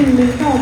你们到吗？